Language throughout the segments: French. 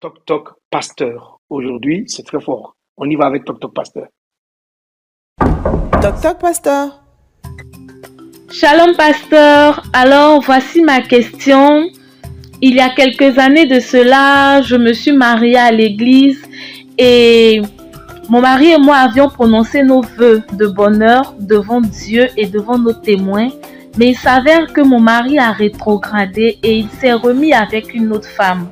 Toc Toc Pasteur. Aujourd'hui, c'est très fort. On y va avec Toc Toc Pasteur. Toc Toc Pasteur. Shalom Pasteur. Alors, voici ma question. Il y a quelques années de cela, je me suis mariée à l'église et mon mari et moi avions prononcé nos vœux de bonheur devant Dieu et devant nos témoins. Mais il s'avère que mon mari a rétrogradé et il s'est remis avec une autre femme.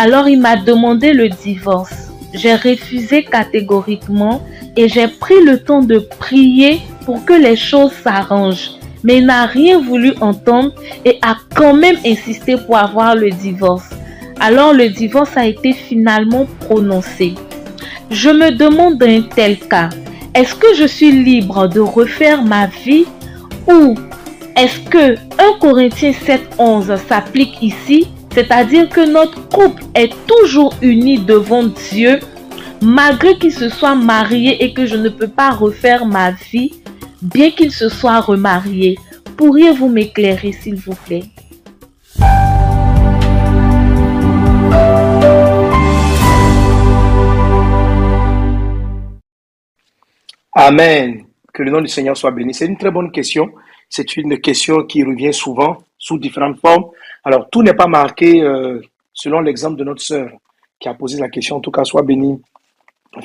Alors il m'a demandé le divorce. J'ai refusé catégoriquement et j'ai pris le temps de prier pour que les choses s'arrangent. Mais il n'a rien voulu entendre et a quand même insisté pour avoir le divorce. Alors le divorce a été finalement prononcé. Je me demande dans un tel cas, est-ce que je suis libre de refaire ma vie ou est-ce que 1 Corinthiens 7.11 s'applique ici c'est-à-dire que notre couple est toujours uni devant Dieu, malgré qu'il se soit marié et que je ne peux pas refaire ma vie, bien qu'il se soit remarié. Pourriez-vous m'éclairer, s'il vous plaît? Amen. Que le nom du Seigneur soit béni. C'est une très bonne question. C'est une question qui revient souvent sous différentes formes. Alors, tout n'est pas marqué euh, selon l'exemple de notre sœur qui a posé la question. En tout cas, sois bénie,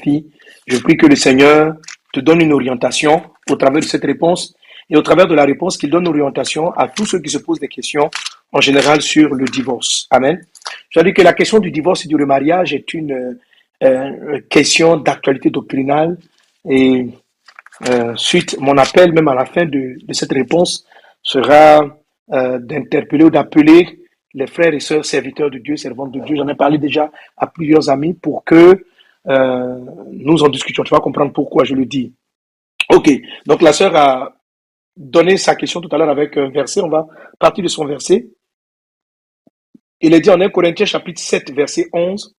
fille. Je prie que le Seigneur te donne une orientation au travers de cette réponse et au travers de la réponse qu'il donne orientation à tous ceux qui se posent des questions en général sur le divorce. Amen. Je dire que la question du divorce et du remariage est une euh, question d'actualité doctrinale et euh, suite, mon appel, même à la fin de, de cette réponse, sera euh, d'interpeller ou d'appeler les frères et sœurs serviteurs de Dieu, servantes de Dieu. J'en ai parlé déjà à plusieurs amis pour que euh, nous en discutions. Tu vas comprendre pourquoi je le dis. Ok, donc la sœur a donné sa question tout à l'heure avec un verset. On va partir de son verset. Il est dit en 1 Corinthiens chapitre 7, verset 11.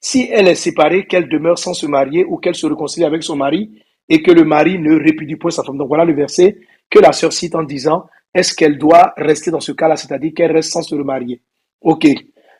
Si elle est séparée, qu'elle demeure sans se marier ou qu'elle se réconcilie avec son mari et que le mari ne répudie point sa femme. Donc voilà le verset que la sœur cite en disant est-ce qu'elle doit rester dans ce cas-là, c'est-à-dire qu'elle reste sans se remarier? Ok.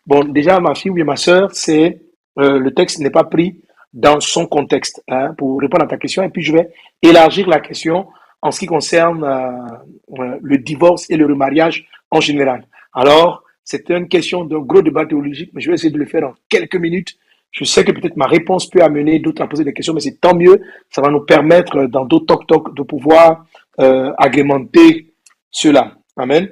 Bon, déjà, ma fille ou ma soeur, c'est euh, le texte n'est pas pris dans son contexte hein, pour répondre à ta question. Et puis, je vais élargir la question en ce qui concerne euh, euh, le divorce et le remariage en général. Alors, c'est une question d'un gros débat théologique, mais je vais essayer de le faire en quelques minutes. Je sais que peut-être ma réponse peut amener d'autres à poser des questions, mais c'est tant mieux. Ça va nous permettre, dans d'autres talk-talk, de pouvoir agrémenter cela. Amen.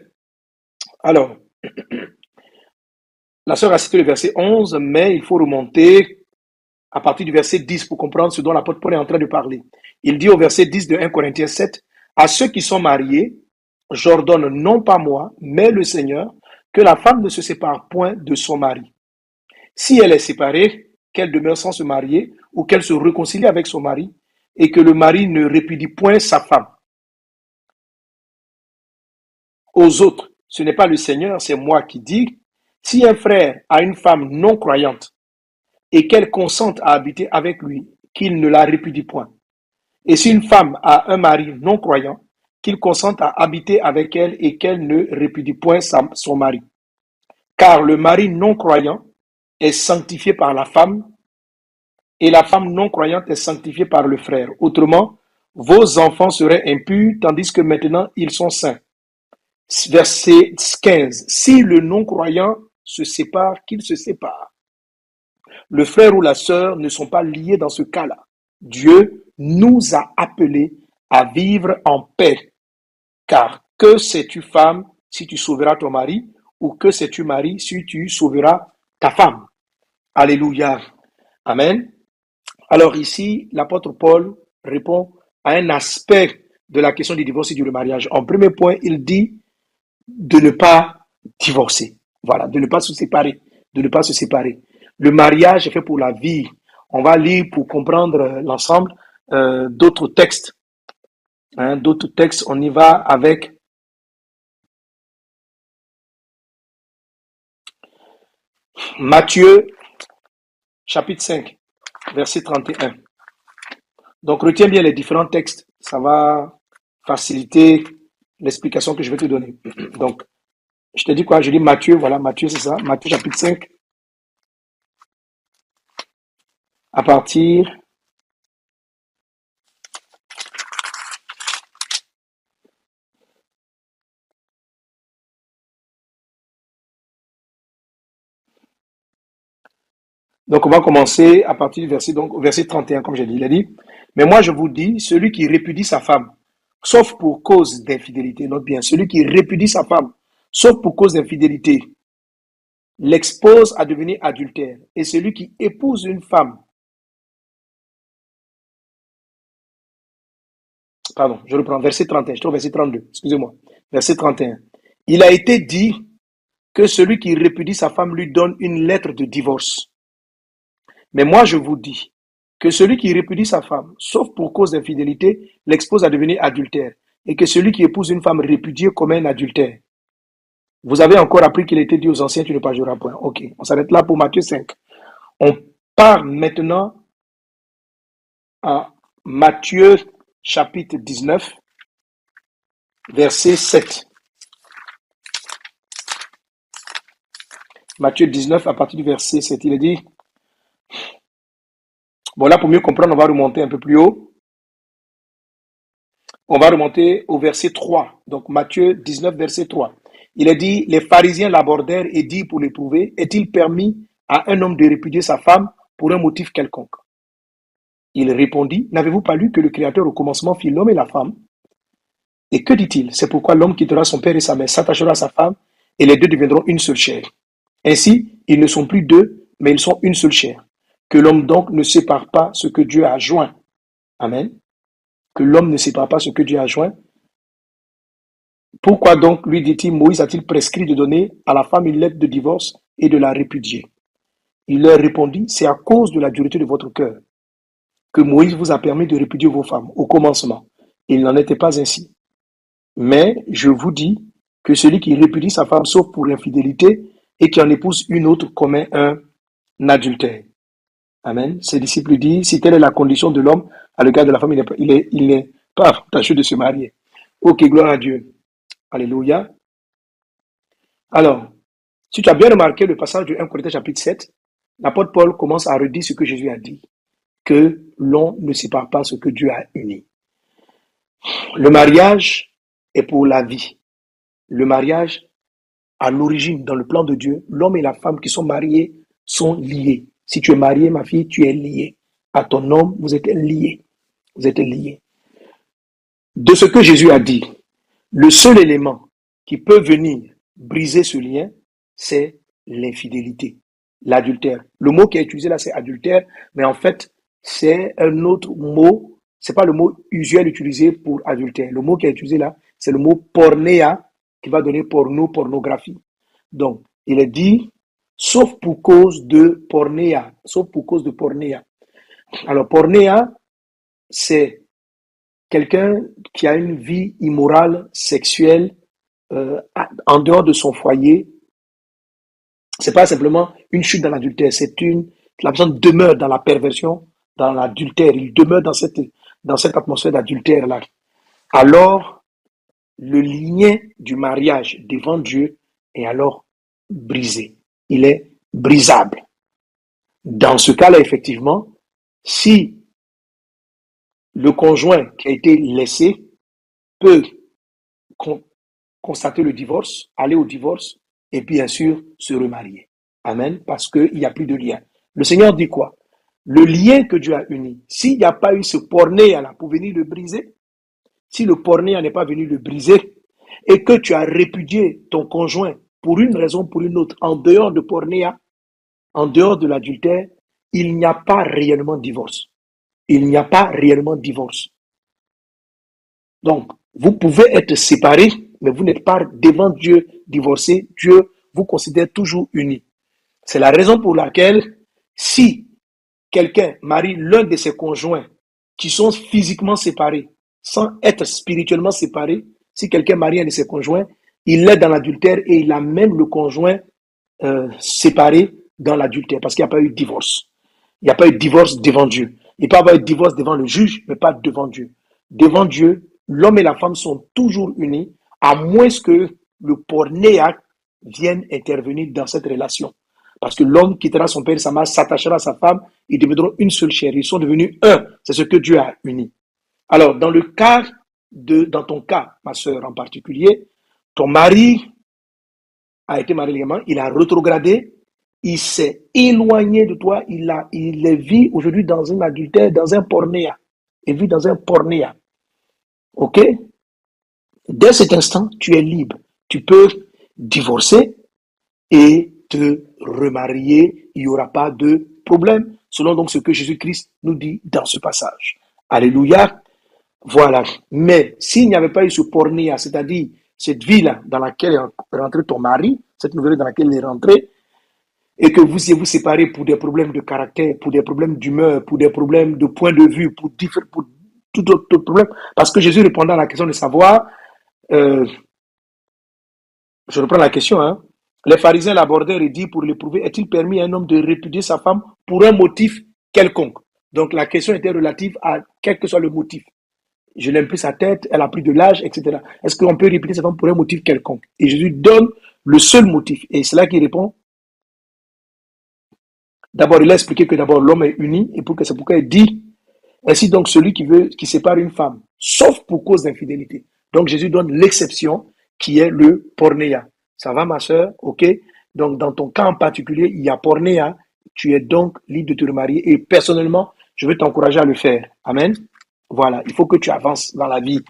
Alors, la sœur a cité le verset 11, mais il faut remonter à partir du verset 10 pour comprendre ce dont l'apôtre Paul est en train de parler. Il dit au verset 10 de 1 Corinthiens 7, à ceux qui sont mariés, j'ordonne non pas moi, mais le Seigneur, que la femme ne se sépare point de son mari. Si elle est séparée, qu'elle demeure sans se marier ou qu'elle se réconcilie avec son mari et que le mari ne répudie point sa femme aux autres. Ce n'est pas le Seigneur, c'est moi qui dis, si un frère a une femme non croyante et qu'elle consente à habiter avec lui, qu'il ne la répudie point. Et si une femme a un mari non croyant, qu'il consente à habiter avec elle et qu'elle ne répudie point son mari. Car le mari non croyant est sanctifié par la femme et la femme non croyante est sanctifiée par le frère. Autrement, vos enfants seraient impurs tandis que maintenant ils sont saints. Verset 15. Si le non-croyant se sépare, qu'il se sépare. Le frère ou la sœur ne sont pas liés dans ce cas-là. Dieu nous a appelés à vivre en paix. Car que sais-tu femme si tu sauveras ton mari ou que sais-tu mari si tu sauveras ta femme? Alléluia. Amen. Alors ici, l'apôtre Paul répond à un aspect de la question du divorce et du mariage. En premier point, il dit de ne pas divorcer. Voilà, de ne pas se séparer, de ne pas se séparer. Le mariage est fait pour la vie. On va lire pour comprendre l'ensemble euh, d'autres textes. Hein, d'autres textes, on y va avec Matthieu chapitre 5, verset 31. Donc retiens bien les différents textes, ça va faciliter l'explication que je vais te donner. Donc, je te dis quoi? Je dis Matthieu, voilà, Matthieu, c'est ça? Matthieu chapitre 5, à partir Donc, on va commencer à partir du verset, donc, verset 31, comme j'ai dit. Il a dit, mais moi, je vous dis, celui qui répudie sa femme, sauf pour cause d'infidélité, note bien, celui qui répudie sa femme, sauf pour cause d'infidélité, l'expose à devenir adultère. Et celui qui épouse une femme, pardon, je reprends, verset 31, je trouve verset 32, excusez-moi, verset 31. Il a été dit que celui qui répudie sa femme lui donne une lettre de divorce. Mais moi, je vous dis que celui qui répudie sa femme, sauf pour cause d'infidélité, l'expose à devenir adultère, et que celui qui épouse une femme répudiée comme un adultère. Vous avez encore appris qu'il était dit aux anciens, tu ne pas jouer point. Ok, on s'arrête là pour Matthieu 5. On part maintenant à Matthieu chapitre 19, verset 7. Matthieu 19, à partir du verset 7, il est dit, Bon, là, pour mieux comprendre, on va remonter un peu plus haut. On va remonter au verset 3. Donc, Matthieu 19, verset 3. Il est dit, les pharisiens l'abordèrent et dit pour l'éprouver, est-il permis à un homme de répudier sa femme pour un motif quelconque? Il répondit, n'avez-vous pas lu que le Créateur au commencement fit l'homme et la femme? Et que dit-il? C'est pourquoi l'homme quittera son père et sa mère, s'attachera à sa femme, et les deux deviendront une seule chair. Ainsi, ils ne sont plus deux, mais ils sont une seule chair. Que l'homme donc ne sépare pas ce que Dieu a joint. Amen. Que l'homme ne sépare pas ce que Dieu a joint. Pourquoi donc, lui dit-il, Moïse a-t-il prescrit de donner à la femme une lettre de divorce et de la répudier? Il leur répondit, c'est à cause de la dureté de votre cœur que Moïse vous a permis de répudier vos femmes au commencement. Il n'en était pas ainsi. Mais je vous dis que celui qui répudie sa femme sauf pour infidélité et qui en épouse une autre commet un adultère. Amen. Ses disciples disent, si telle est la condition de l'homme à l'égard de la femme, il n'est pas tâché de se marier. Ok, gloire à Dieu. Alléluia. Alors, si tu as bien remarqué le passage de 1 Corinthiens chapitre 7, l'apôtre Paul commence à redire ce que Jésus a dit, que l'on ne sépare pas ce que Dieu a uni. Le mariage est pour la vie. Le mariage, à l'origine, dans le plan de Dieu, l'homme et la femme qui sont mariés sont liés. Si tu es marié, ma fille, tu es lié. À ton homme, vous êtes lié. Vous êtes lié. De ce que Jésus a dit, le seul élément qui peut venir briser ce lien, c'est l'infidélité, l'adultère. Le mot qui est utilisé là, c'est adultère, mais en fait, c'est un autre mot. C'est pas le mot usuel utilisé pour adultère. Le mot qui est utilisé là, c'est le mot pornéa, qui va donner porno, pornographie. Donc, il est dit sauf pour cause de pornéa, sauf pour cause de pornéa. Alors, pornéa, c'est quelqu'un qui a une vie immorale, sexuelle, euh, en dehors de son foyer. C'est pas simplement une chute dans l'adultère, c'est une, la personne demeure dans la perversion, dans l'adultère, il demeure dans cette, dans cette atmosphère d'adultère-là. Alors, le lien du mariage devant Dieu est alors brisé il est brisable. Dans ce cas-là, effectivement, si le conjoint qui a été laissé peut constater le divorce, aller au divorce et bien sûr se remarier. Amen, parce qu'il n'y a plus de lien. Le Seigneur dit quoi? Le lien que Dieu a uni, s'il n'y a pas eu ce pornéa là pour venir le briser, si le pornéa n'est pas venu le briser et que tu as répudié ton conjoint pour une raison ou pour une autre, en dehors de pornéa, en dehors de l'adultère, il n'y a pas réellement divorce. Il n'y a pas réellement divorce. Donc, vous pouvez être séparés, mais vous n'êtes pas devant Dieu divorcé. Dieu vous considère toujours unis. C'est la raison pour laquelle, si quelqu'un marie l'un de ses conjoints qui sont physiquement séparés, sans être spirituellement séparés, si quelqu'un marie un de ses conjoints, il est dans l'adultère et il a même le conjoint euh, séparé dans l'adultère parce qu'il n'y a pas eu de divorce. Il n'y a pas eu de divorce devant Dieu. Il peut y avoir eu de divorce devant le juge, mais pas devant Dieu. Devant Dieu, l'homme et la femme sont toujours unis, à moins que le pornéac vienne intervenir dans cette relation. Parce que l'homme quittera son père et sa mère, s'attachera à sa femme, ils deviendront une seule chair. Ils sont devenus un. C'est ce que Dieu a uni. Alors, dans le cas de, dans ton cas, ma soeur en particulier, ton mari a été marié légalement, il a rétrogradé, il s'est éloigné de toi, il, a, il vit aujourd'hui dans un adultère, dans un pornéa. Il vit dans un pornéa. OK? Dès cet instant, tu es libre. Tu peux divorcer et te remarier. Il n'y aura pas de problème, selon donc ce que Jésus-Christ nous dit dans ce passage. Alléluia. Voilà. Mais s'il n'y avait pas eu ce pornéa, c'est-à-dire cette vie-là dans laquelle est rentré ton mari, cette nouvelle dans laquelle il est rentré, et que vous vous séparez pour des problèmes de caractère, pour des problèmes d'humeur, pour des problèmes de point de vue, pour, tout autre problème. Parce que Jésus répondant à la question de savoir, euh, je reprends la question, hein, les pharisiens l'abordèrent et dit pour l'éprouver, est-il permis à un homme de répudier sa femme pour un motif quelconque? Donc la question était relative à quel que soit le motif. Je l'aime plus sa tête, elle a pris de l'âge, etc. Est-ce qu'on peut sa femme pour un motif quelconque? Et Jésus donne le seul motif. Et c'est là qu'il répond. D'abord, il a expliqué que d'abord l'homme est uni et pour que c'est pourquoi il dit ainsi donc celui qui veut qui sépare une femme, sauf pour cause d'infidélité. Donc Jésus donne l'exception qui est le pornéa. Ça va ma soeur, ok Donc dans ton cas en particulier, il y a pornéa. Tu es donc libre de te remarier et personnellement, je veux t'encourager à le faire. Amen. Voilà, il faut que tu avances dans la vie.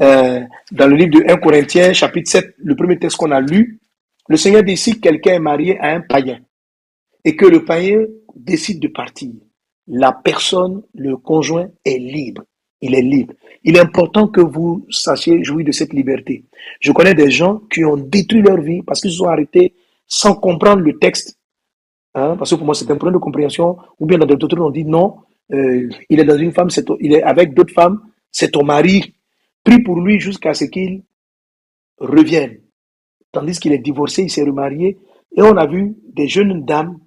Euh, dans le livre de 1 Corinthiens, chapitre 7, le premier texte qu'on a lu, le Seigneur dit si quelqu'un est marié à un païen et que le païen décide de partir, la personne, le conjoint est libre. Il est libre. Il est important que vous sachiez jouir de cette liberté. Je connais des gens qui ont détruit leur vie parce qu'ils se sont arrêtés sans comprendre le texte. Hein, parce que pour moi, c'est un problème de compréhension. Ou bien dans d'autres, on dit non, euh, il est dans une femme, il est avec d'autres femmes, c'est ton mari. Prie pour lui jusqu'à ce qu'il revienne. Tandis qu'il est divorcé, il s'est remarié. Et on a vu des jeunes dames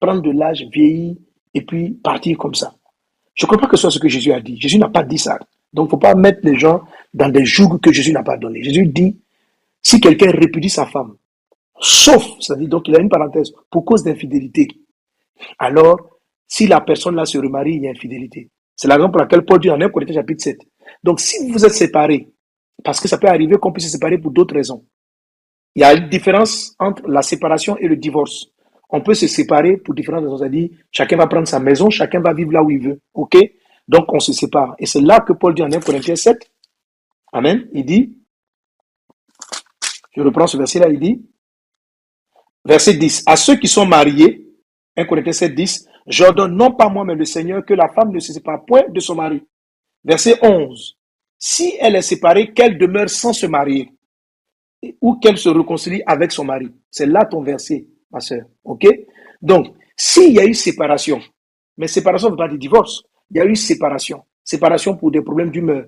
prendre de l'âge, vieillir, et puis partir comme ça. Je ne crois pas que ce soit ce que Jésus a dit. Jésus n'a pas dit ça. Donc, il ne faut pas mettre les gens dans des jougs que Jésus n'a pas donné. Jésus dit, si quelqu'un répudie sa femme, sauf, c'est-à-dire, donc il a une parenthèse, pour cause d'infidélité, alors, si la personne là se remarie, il y a infidélité. C'est la raison pour laquelle Paul dit en 1 Corinthiens chapitre 7. Donc, si vous êtes séparés, parce que ça peut arriver qu'on puisse se séparer pour d'autres raisons, il y a une différence entre la séparation et le divorce on peut se séparer pour différentes raisons. C'est-à-dire, chacun va prendre sa maison, chacun va vivre là où il veut. OK? Donc, on se sépare. Et c'est là que Paul dit en 1 Corinthiens 7. Amen. Il dit, je reprends ce verset-là, il dit, verset 10, à ceux qui sont mariés, 1 Corinthiens 7, 10, j'ordonne non pas moi, mais le Seigneur, que la femme ne se sépare point de son mari. Verset 11, si elle est séparée, qu'elle demeure sans se marier, ou qu'elle se réconcilie avec son mari. C'est là ton verset ma soeur. OK? Donc, s'il y a eu séparation, mais séparation ne veut pas dire divorce, il y a eu séparation. Séparation pour des problèmes d'humeur.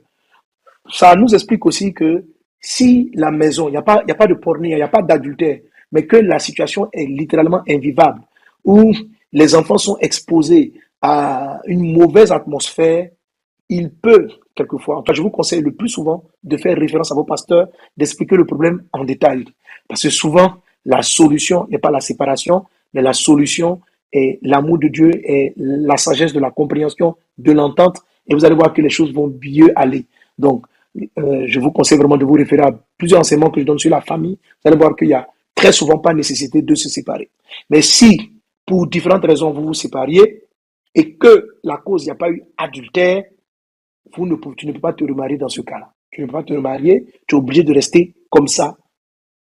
Ça nous explique aussi que si la maison, il n'y a, pas, a pas de pornée, il n'y a pas d'adultère, mais que la situation est littéralement invivable, où les enfants sont exposés à une mauvaise atmosphère, il peut, quelquefois, enfin je vous conseille le plus souvent de faire référence à vos pasteurs, d'expliquer le problème en détail. Parce que souvent, la solution n'est pas la séparation, mais la solution est l'amour de Dieu et la sagesse de la compréhension, de l'entente. Et vous allez voir que les choses vont mieux aller. Donc, euh, je vous conseille vraiment de vous référer à plusieurs enseignements que je donne sur la famille. Vous allez voir qu'il n'y a très souvent pas nécessité de se séparer. Mais si, pour différentes raisons, vous vous sépariez et que la cause, il n'y a pas eu adultère, vous ne, tu ne peux pas te remarier dans ce cas-là. Tu ne peux pas te remarier, tu es obligé de rester comme ça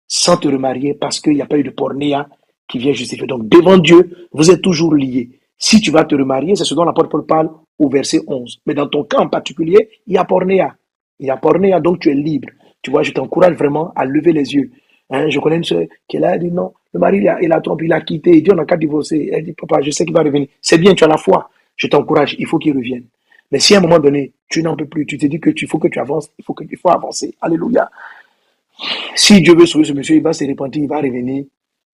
sans te remarier parce qu'il n'y a pas eu de pornéa qui vient justifier. Donc, devant Dieu, vous êtes toujours liés. Si tu vas te remarier, c'est ce dont l'apôtre Paul parle au verset 11. Mais dans ton cas en particulier, il y a pornéa. Il y a pornéa, donc tu es libre. Tu vois, je t'encourage vraiment à lever les yeux. Hein, je connais une soeur qui est là, elle dit non, le mari, il a, il a trompé, il a quitté, il dit on n'a qu'à divorcer. Elle dit, papa, je sais qu'il va revenir. C'est bien, tu as la foi. Je t'encourage, il faut qu'il revienne. Mais si à un moment donné, tu n'en peux plus, tu te dis que tu faut que tu avances, il faut que il faut avancer. Alléluia. Si Dieu veut sauver ce monsieur, il va se repentir, il va revenir.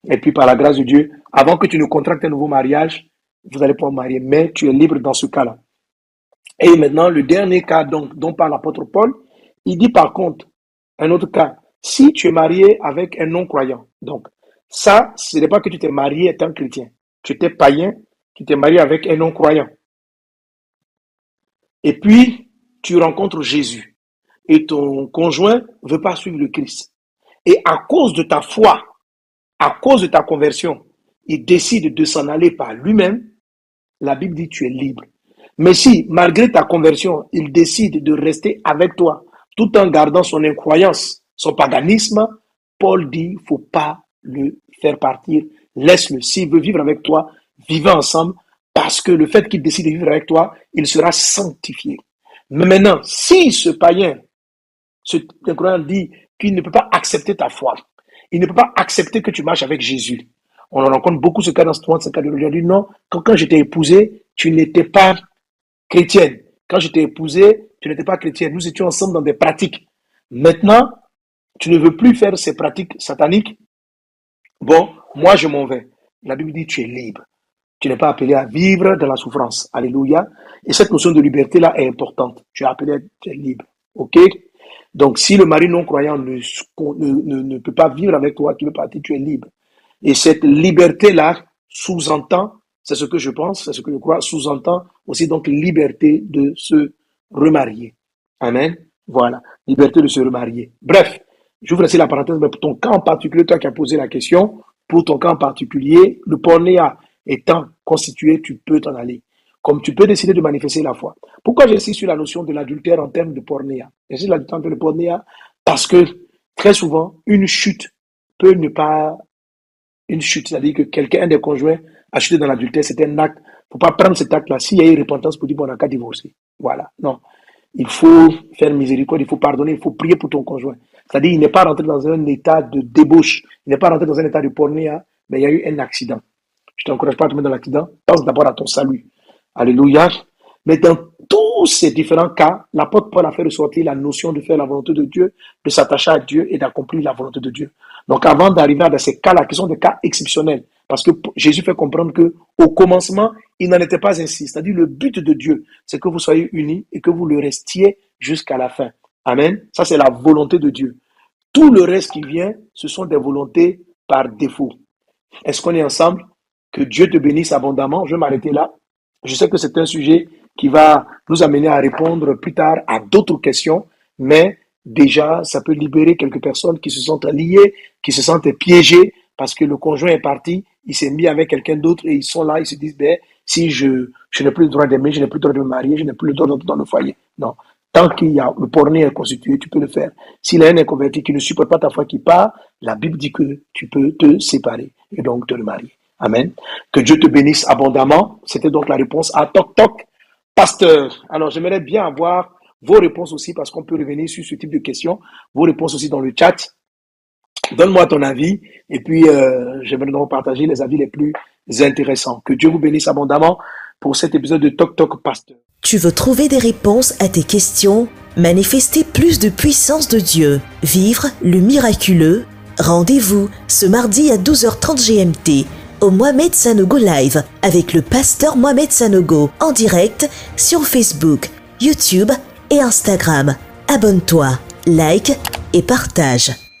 Et puis par la grâce de Dieu, avant que tu ne contractes un nouveau mariage, vous allez pouvoir marier. Mais tu es libre dans ce cas-là. Et maintenant, le dernier cas dont, dont parle l'apôtre Paul, il dit par contre, un autre cas, si tu es marié avec un non-croyant, donc Ça, ce n'est pas que tu t'es marié étant chrétien. Tu étais païen, tu t'es marié avec un non-croyant. Et puis, tu rencontres Jésus. Et ton conjoint ne veut pas suivre le Christ. Et à cause de ta foi, à cause de ta conversion, il décide de s'en aller par lui-même, la Bible dit tu es libre. Mais si, malgré ta conversion, il décide de rester avec toi, tout en gardant son incroyance, son paganisme, Paul dit, faut pas le faire partir, laisse-le. S'il veut vivre avec toi, vivez ensemble, parce que le fait qu'il décide de vivre avec toi, il sera sanctifié. Mais maintenant, si ce païen, ce incroyant dit qu'il ne peut pas accepter ta foi, il ne peut pas accepter que tu marches avec Jésus. On en rencontre beaucoup ce cas dans ce cas de religion. dit non, quand, quand je épousé, tu n'étais pas chrétienne. Quand je t'ai épousé, tu n'étais pas chrétienne. Nous étions ensemble dans des pratiques. Maintenant, tu ne veux plus faire ces pratiques sataniques? Bon, moi je m'en vais. La Bible dit tu es libre. Tu n'es pas appelé à vivre dans la souffrance. Alléluia. Et cette notion de liberté-là est importante. Tu es appelé à libre. OK? Donc, si le mari non-croyant ne, peut pas vivre avec toi, tu veux partir, tu es libre. Et cette liberté-là sous-entend, c'est ce que je pense, c'est ce que je crois, sous-entend aussi donc liberté de se remarier. Amen. Voilà. Liberté de se remarier. Bref, j'ouvre ici la parenthèse, mais pour ton cas en particulier, toi qui as posé la question, pour ton cas en particulier, le pornéa étant constitué, tu peux t'en aller. Comme tu peux décider de manifester la foi. Pourquoi j'insiste sur la notion de l'adultère en termes de pornéa? J'insiste sur l'adultère de pornéa parce que très souvent, une chute peut ne pas. Une chute, c'est-à-dire que quelqu'un, un des conjoints, a chuté dans l'adultère, c'est un acte. Il ne faut pas prendre cet acte-là. S'il y a eu repentance pour dire, bon, on n'a qu'à divorcer. Voilà. Non. Il faut faire miséricorde, il faut pardonner, il faut prier pour ton conjoint. C'est-à-dire, il n'est pas rentré dans un état de débauche, il n'est pas rentré dans un état de pornéa, mais il y a eu un accident. Je t'encourage pas à tomber dans l'accident. Pense d'abord à ton salut. Alléluia. Mais dans tous ces différents cas, l'apôtre Paul a fait ressortir la notion de faire la volonté de Dieu, de s'attacher à Dieu et d'accomplir la volonté de Dieu. Donc avant d'arriver à ces cas-là, qui sont des cas exceptionnels, parce que Jésus fait comprendre que au commencement, il n'en était pas ainsi. C'est-à-dire le but de Dieu, c'est que vous soyez unis et que vous le restiez jusqu'à la fin. Amen. Ça, c'est la volonté de Dieu. Tout le reste qui vient, ce sont des volontés par défaut. Est-ce qu'on est ensemble? Que Dieu te bénisse abondamment. Je vais m'arrêter là. Je sais que c'est un sujet qui va nous amener à répondre plus tard à d'autres questions, mais déjà, ça peut libérer quelques personnes qui se sentent liées, qui se sentent piégées parce que le conjoint est parti, il s'est mis avec quelqu'un d'autre et ils sont là, ils se disent, ben, si je, je n'ai plus le droit d'aimer, je n'ai plus le droit de me marier, je n'ai plus le droit d'entrer dans le foyer. Non. Tant qu'il y a le porné est constitué, tu peux le faire. S'il y a un inconverti qui ne supporte pas ta foi qui part, la Bible dit que tu peux te séparer et donc te le marier. Amen. Que Dieu te bénisse abondamment. C'était donc la réponse à Toc Toc, pasteur. Alors, j'aimerais bien avoir vos réponses aussi parce qu'on peut revenir sur ce type de questions. Vos réponses aussi dans le chat. Donne-moi ton avis et puis euh, j'aimerais donc partager les avis les plus intéressants. Que Dieu vous bénisse abondamment pour cet épisode de Toc Toc Pasteur. Tu veux trouver des réponses à tes questions, manifester plus de puissance de Dieu, vivre le miraculeux Rendez-vous ce mardi à 12h30 GMT au Mohamed Sanogo Live avec le pasteur Mohamed Sanogo en direct sur Facebook, YouTube et Instagram. Abonne-toi, like et partage.